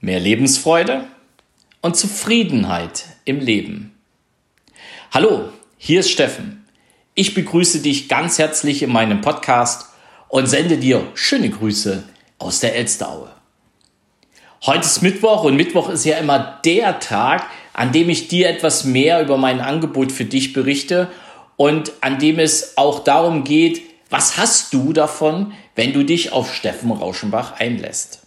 mehr Lebensfreude und Zufriedenheit im Leben. Hallo, hier ist Steffen. Ich begrüße dich ganz herzlich in meinem Podcast und sende dir schöne Grüße aus der Elsteraue. Heute ist Mittwoch und Mittwoch ist ja immer der Tag, an dem ich dir etwas mehr über mein Angebot für dich berichte und an dem es auch darum geht, was hast du davon, wenn du dich auf Steffen Rauschenbach einlässt?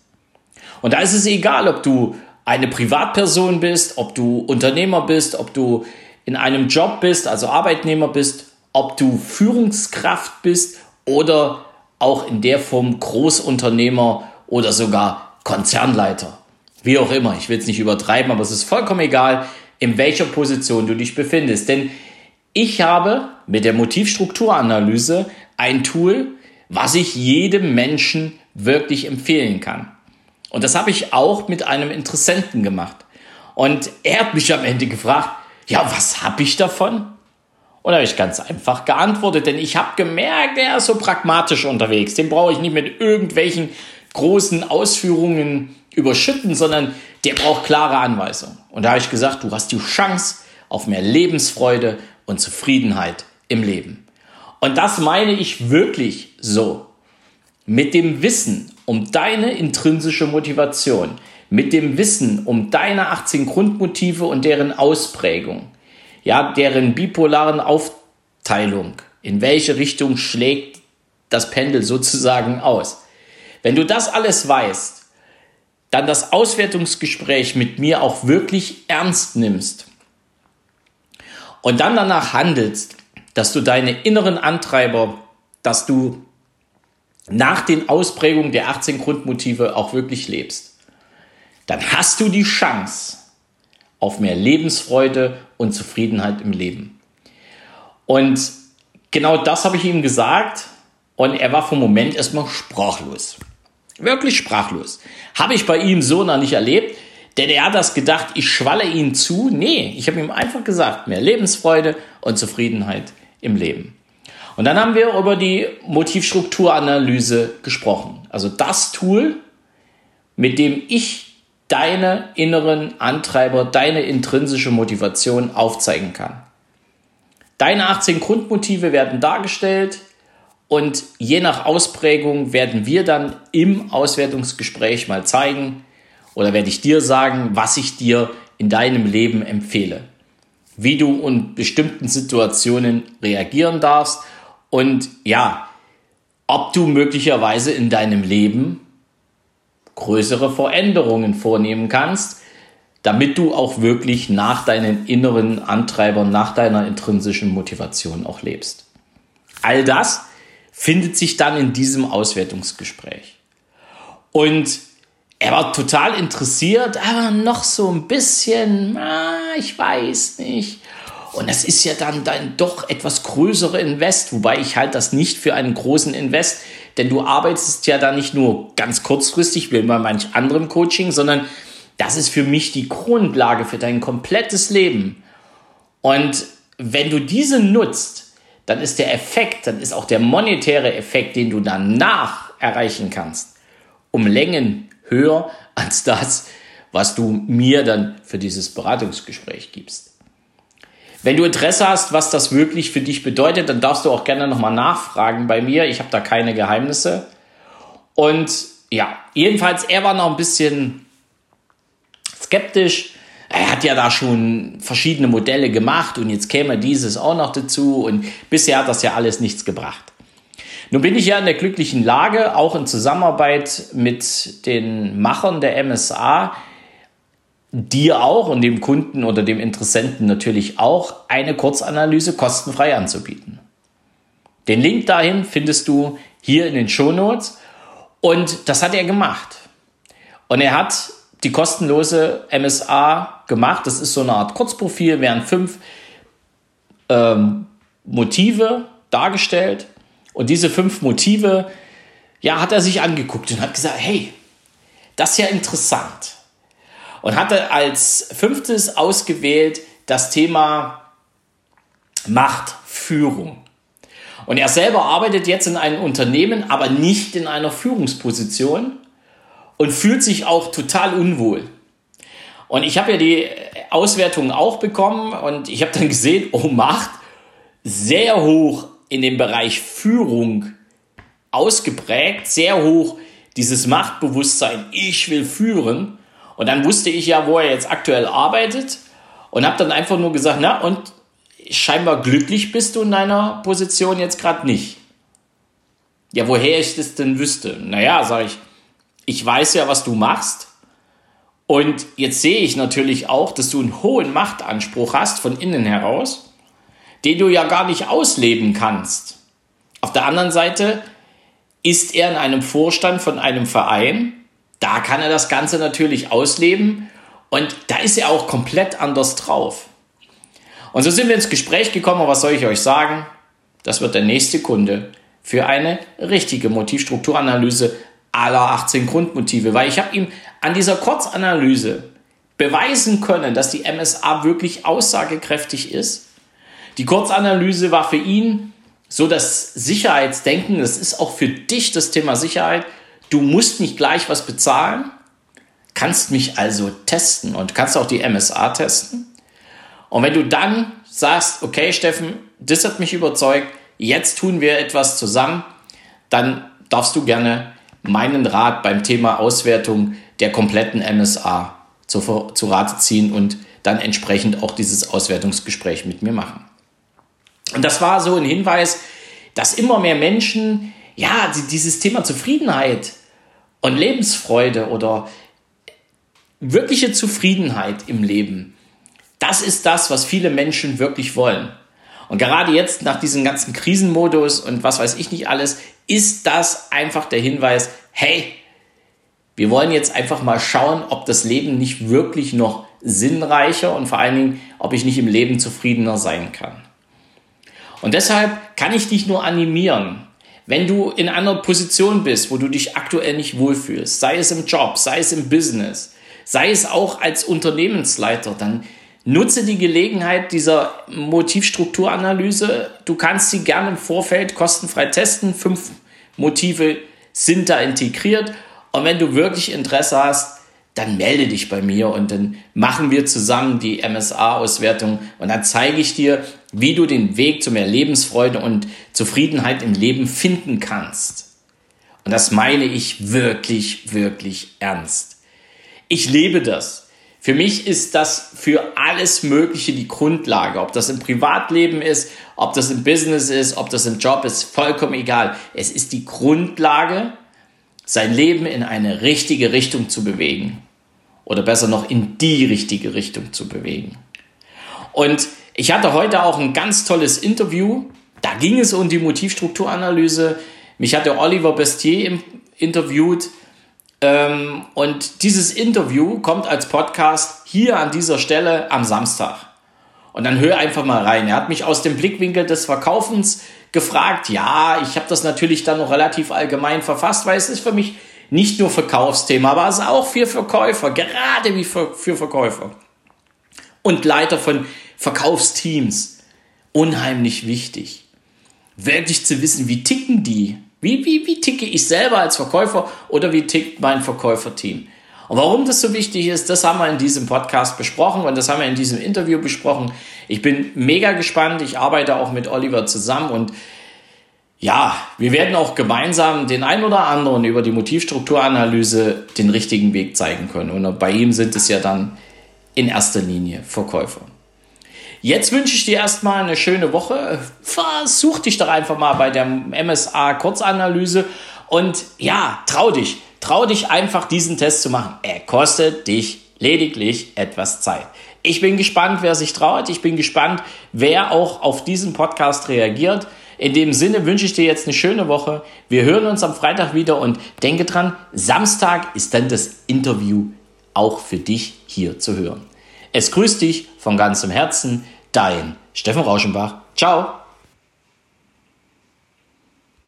Und da ist es egal, ob du eine Privatperson bist, ob du Unternehmer bist, ob du in einem Job bist, also Arbeitnehmer bist, ob du Führungskraft bist oder auch in der Form Großunternehmer oder sogar Konzernleiter. Wie auch immer, ich will es nicht übertreiben, aber es ist vollkommen egal, in welcher Position du dich befindest. Denn ich habe mit der Motivstrukturanalyse ein Tool, was ich jedem Menschen wirklich empfehlen kann. Und das habe ich auch mit einem Interessenten gemacht. Und er hat mich am Ende gefragt, ja, was habe ich davon? Und da habe ich ganz einfach geantwortet, denn ich habe gemerkt, er ist so pragmatisch unterwegs. Den brauche ich nicht mit irgendwelchen großen Ausführungen überschütten, sondern der braucht klare Anweisungen. Und da habe ich gesagt, du hast die Chance auf mehr Lebensfreude und Zufriedenheit im Leben. Und das meine ich wirklich so. Mit dem Wissen um deine intrinsische Motivation, mit dem Wissen um deine 18 Grundmotive und deren Ausprägung, ja, deren bipolaren Aufteilung, in welche Richtung schlägt das Pendel sozusagen aus. Wenn du das alles weißt, dann das Auswertungsgespräch mit mir auch wirklich ernst nimmst und dann danach handelst, dass du deine inneren Antreiber, dass du nach den Ausprägungen der 18 Grundmotive auch wirklich lebst, dann hast du die Chance auf mehr Lebensfreude und Zufriedenheit im Leben. Und genau das habe ich ihm gesagt und er war vom Moment erstmal sprachlos. Wirklich sprachlos. Habe ich bei ihm so noch nicht erlebt, denn er hat das gedacht, ich schwalle ihn zu. Nee, ich habe ihm einfach gesagt, mehr Lebensfreude und Zufriedenheit im Leben. Und dann haben wir über die Motivstrukturanalyse gesprochen. Also das Tool, mit dem ich deine inneren Antreiber, deine intrinsische Motivation aufzeigen kann. Deine 18 Grundmotive werden dargestellt und je nach Ausprägung werden wir dann im Auswertungsgespräch mal zeigen oder werde ich dir sagen, was ich dir in deinem Leben empfehle wie du in bestimmten Situationen reagieren darfst und ja, ob du möglicherweise in deinem Leben größere Veränderungen vornehmen kannst, damit du auch wirklich nach deinen inneren Antreibern, nach deiner intrinsischen Motivation auch lebst. All das findet sich dann in diesem Auswertungsgespräch. Und er war total interessiert, aber noch so ein bisschen, ah, ich weiß nicht. Und es ist ja dann, dann doch etwas größere Invest, wobei ich halte das nicht für einen großen Invest, denn du arbeitest ja da nicht nur ganz kurzfristig wie bei manch anderem Coaching, sondern das ist für mich die Grundlage für dein komplettes Leben. Und wenn du diese nutzt, dann ist der Effekt, dann ist auch der monetäre Effekt, den du danach erreichen kannst, um Längen höher als das, was du mir dann für dieses Beratungsgespräch gibst. Wenn du Interesse hast, was das wirklich für dich bedeutet, dann darfst du auch gerne nochmal nachfragen bei mir. Ich habe da keine Geheimnisse. Und ja, jedenfalls, er war noch ein bisschen skeptisch. Er hat ja da schon verschiedene Modelle gemacht und jetzt käme dieses auch noch dazu und bisher hat das ja alles nichts gebracht. Nun bin ich ja in der glücklichen Lage, auch in Zusammenarbeit mit den Machern der MSA, dir auch und dem Kunden oder dem Interessenten natürlich auch eine Kurzanalyse kostenfrei anzubieten. Den Link dahin findest du hier in den Show Notes und das hat er gemacht. Und er hat die kostenlose MSA gemacht. Das ist so eine Art Kurzprofil, werden fünf ähm, Motive dargestellt und diese fünf Motive, ja, hat er sich angeguckt und hat gesagt, hey, das ist ja interessant. Und hatte als fünftes ausgewählt das Thema Machtführung. Und er selber arbeitet jetzt in einem Unternehmen, aber nicht in einer Führungsposition. und fühlt sich auch total unwohl. Und ich habe ja die Auswertung auch bekommen und ich habe dann gesehen, oh Macht, sehr hoch in dem Bereich Führung ausgeprägt, sehr hoch dieses Machtbewusstsein, ich will führen. Und dann wusste ich ja, wo er jetzt aktuell arbeitet und habe dann einfach nur gesagt, na und scheinbar glücklich bist du in deiner Position jetzt gerade nicht. Ja, woher ich das denn wüsste? Naja, sage ich, ich weiß ja, was du machst. Und jetzt sehe ich natürlich auch, dass du einen hohen Machtanspruch hast von innen heraus, den du ja gar nicht ausleben kannst. Auf der anderen Seite ist er in einem Vorstand von einem Verein. Da kann er das Ganze natürlich ausleben und da ist er auch komplett anders drauf. Und so sind wir ins Gespräch gekommen. was soll ich euch sagen? Das wird der nächste Kunde für eine richtige Motivstrukturanalyse aller 18 Grundmotive, weil ich habe ihm an dieser Kurzanalyse beweisen können, dass die MSA wirklich aussagekräftig ist. Die Kurzanalyse war für ihn so das Sicherheitsdenken, das ist auch für dich das Thema Sicherheit. Du musst nicht gleich was bezahlen, kannst mich also testen und kannst auch die MSA testen. Und wenn du dann sagst, okay, Steffen, das hat mich überzeugt, jetzt tun wir etwas zusammen, dann darfst du gerne meinen Rat beim Thema Auswertung der kompletten MSA zu, zu Rate ziehen und dann entsprechend auch dieses Auswertungsgespräch mit mir machen. Und das war so ein Hinweis, dass immer mehr Menschen, ja, dieses Thema Zufriedenheit und Lebensfreude oder wirkliche Zufriedenheit im Leben, das ist das, was viele Menschen wirklich wollen. Und gerade jetzt nach diesem ganzen Krisenmodus und was weiß ich nicht alles, ist das einfach der Hinweis, hey, wir wollen jetzt einfach mal schauen, ob das Leben nicht wirklich noch sinnreicher und vor allen Dingen, ob ich nicht im Leben zufriedener sein kann. Und deshalb kann ich dich nur animieren, wenn du in einer Position bist, wo du dich aktuell nicht wohlfühlst, sei es im Job, sei es im Business, sei es auch als Unternehmensleiter, dann nutze die Gelegenheit dieser Motivstrukturanalyse. Du kannst sie gerne im Vorfeld kostenfrei testen. Fünf Motive sind da integriert. Und wenn du wirklich Interesse hast, dann melde dich bei mir und dann machen wir zusammen die MSA-Auswertung und dann zeige ich dir, wie du den Weg zu mehr Lebensfreude und Zufriedenheit im Leben finden kannst. Und das meine ich wirklich, wirklich ernst. Ich lebe das. Für mich ist das für alles Mögliche die Grundlage. Ob das im Privatleben ist, ob das im Business ist, ob das im Job ist, vollkommen egal. Es ist die Grundlage, sein Leben in eine richtige Richtung zu bewegen. Oder besser noch in die richtige Richtung zu bewegen. Und ich hatte heute auch ein ganz tolles Interview. Da ging es um die Motivstrukturanalyse. Mich hat der Oliver Bestier interviewt. Ähm, und dieses Interview kommt als Podcast hier an dieser Stelle am Samstag. Und dann hör einfach mal rein. Er hat mich aus dem Blickwinkel des Verkaufens gefragt. Ja, ich habe das natürlich dann noch relativ allgemein verfasst, weil es ist für mich nicht nur Verkaufsthema, aber es ist auch für Verkäufer, gerade wie für, für Verkäufer. Und Leiter von Verkaufsteams. Unheimlich wichtig. Wirklich zu wissen, wie ticken die? Wie, wie, wie ticke ich selber als Verkäufer oder wie tickt mein Verkäuferteam? Und warum das so wichtig ist, das haben wir in diesem Podcast besprochen und das haben wir in diesem Interview besprochen. Ich bin mega gespannt. Ich arbeite auch mit Oliver zusammen und ja, wir werden auch gemeinsam den ein oder anderen über die Motivstrukturanalyse den richtigen Weg zeigen können. Und bei ihm sind es ja dann in erster Linie Verkäufer. Jetzt wünsche ich dir erstmal eine schöne Woche. Versuch dich doch einfach mal bei der MSA Kurzanalyse und ja, trau dich. Trau dich einfach diesen Test zu machen. Er kostet dich lediglich etwas Zeit. Ich bin gespannt, wer sich traut. Ich bin gespannt, wer auch auf diesen Podcast reagiert. In dem Sinne wünsche ich dir jetzt eine schöne Woche. Wir hören uns am Freitag wieder und denke dran, Samstag ist dann das Interview auch für dich hier zu hören. Es grüßt dich von ganzem Herzen, dein Steffen Rauschenbach. Ciao!